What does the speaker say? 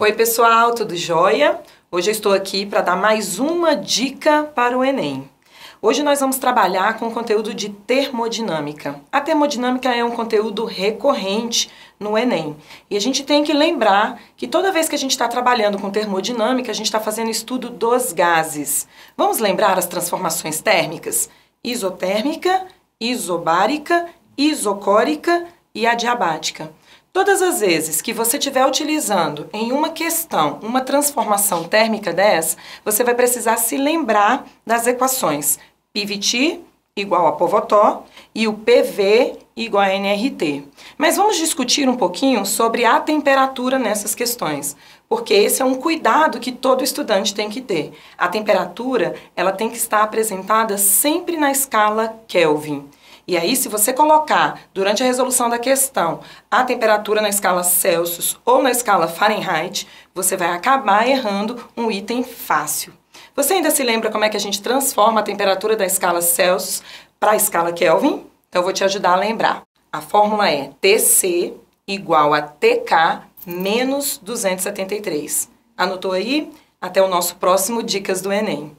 Oi, pessoal, tudo jóia? Hoje eu estou aqui para dar mais uma dica para o Enem. Hoje nós vamos trabalhar com conteúdo de termodinâmica. A termodinâmica é um conteúdo recorrente no Enem. E a gente tem que lembrar que toda vez que a gente está trabalhando com termodinâmica, a gente está fazendo estudo dos gases. Vamos lembrar as transformações térmicas? Isotérmica, isobárica, isocórica e adiabática. Todas as vezes que você estiver utilizando em uma questão uma transformação térmica dessa, você vai precisar se lembrar das equações PVT igual a Povotó e o PV igual a NRT. Mas vamos discutir um pouquinho sobre a temperatura nessas questões, porque esse é um cuidado que todo estudante tem que ter. A temperatura, ela tem que estar apresentada sempre na escala Kelvin. E aí, se você colocar durante a resolução da questão a temperatura na escala Celsius ou na escala Fahrenheit, você vai acabar errando um item fácil. Você ainda se lembra como é que a gente transforma a temperatura da escala Celsius para a escala Kelvin? Então, eu vou te ajudar a lembrar. A fórmula é TC igual a TK menos 273. Anotou aí? Até o nosso próximo Dicas do Enem.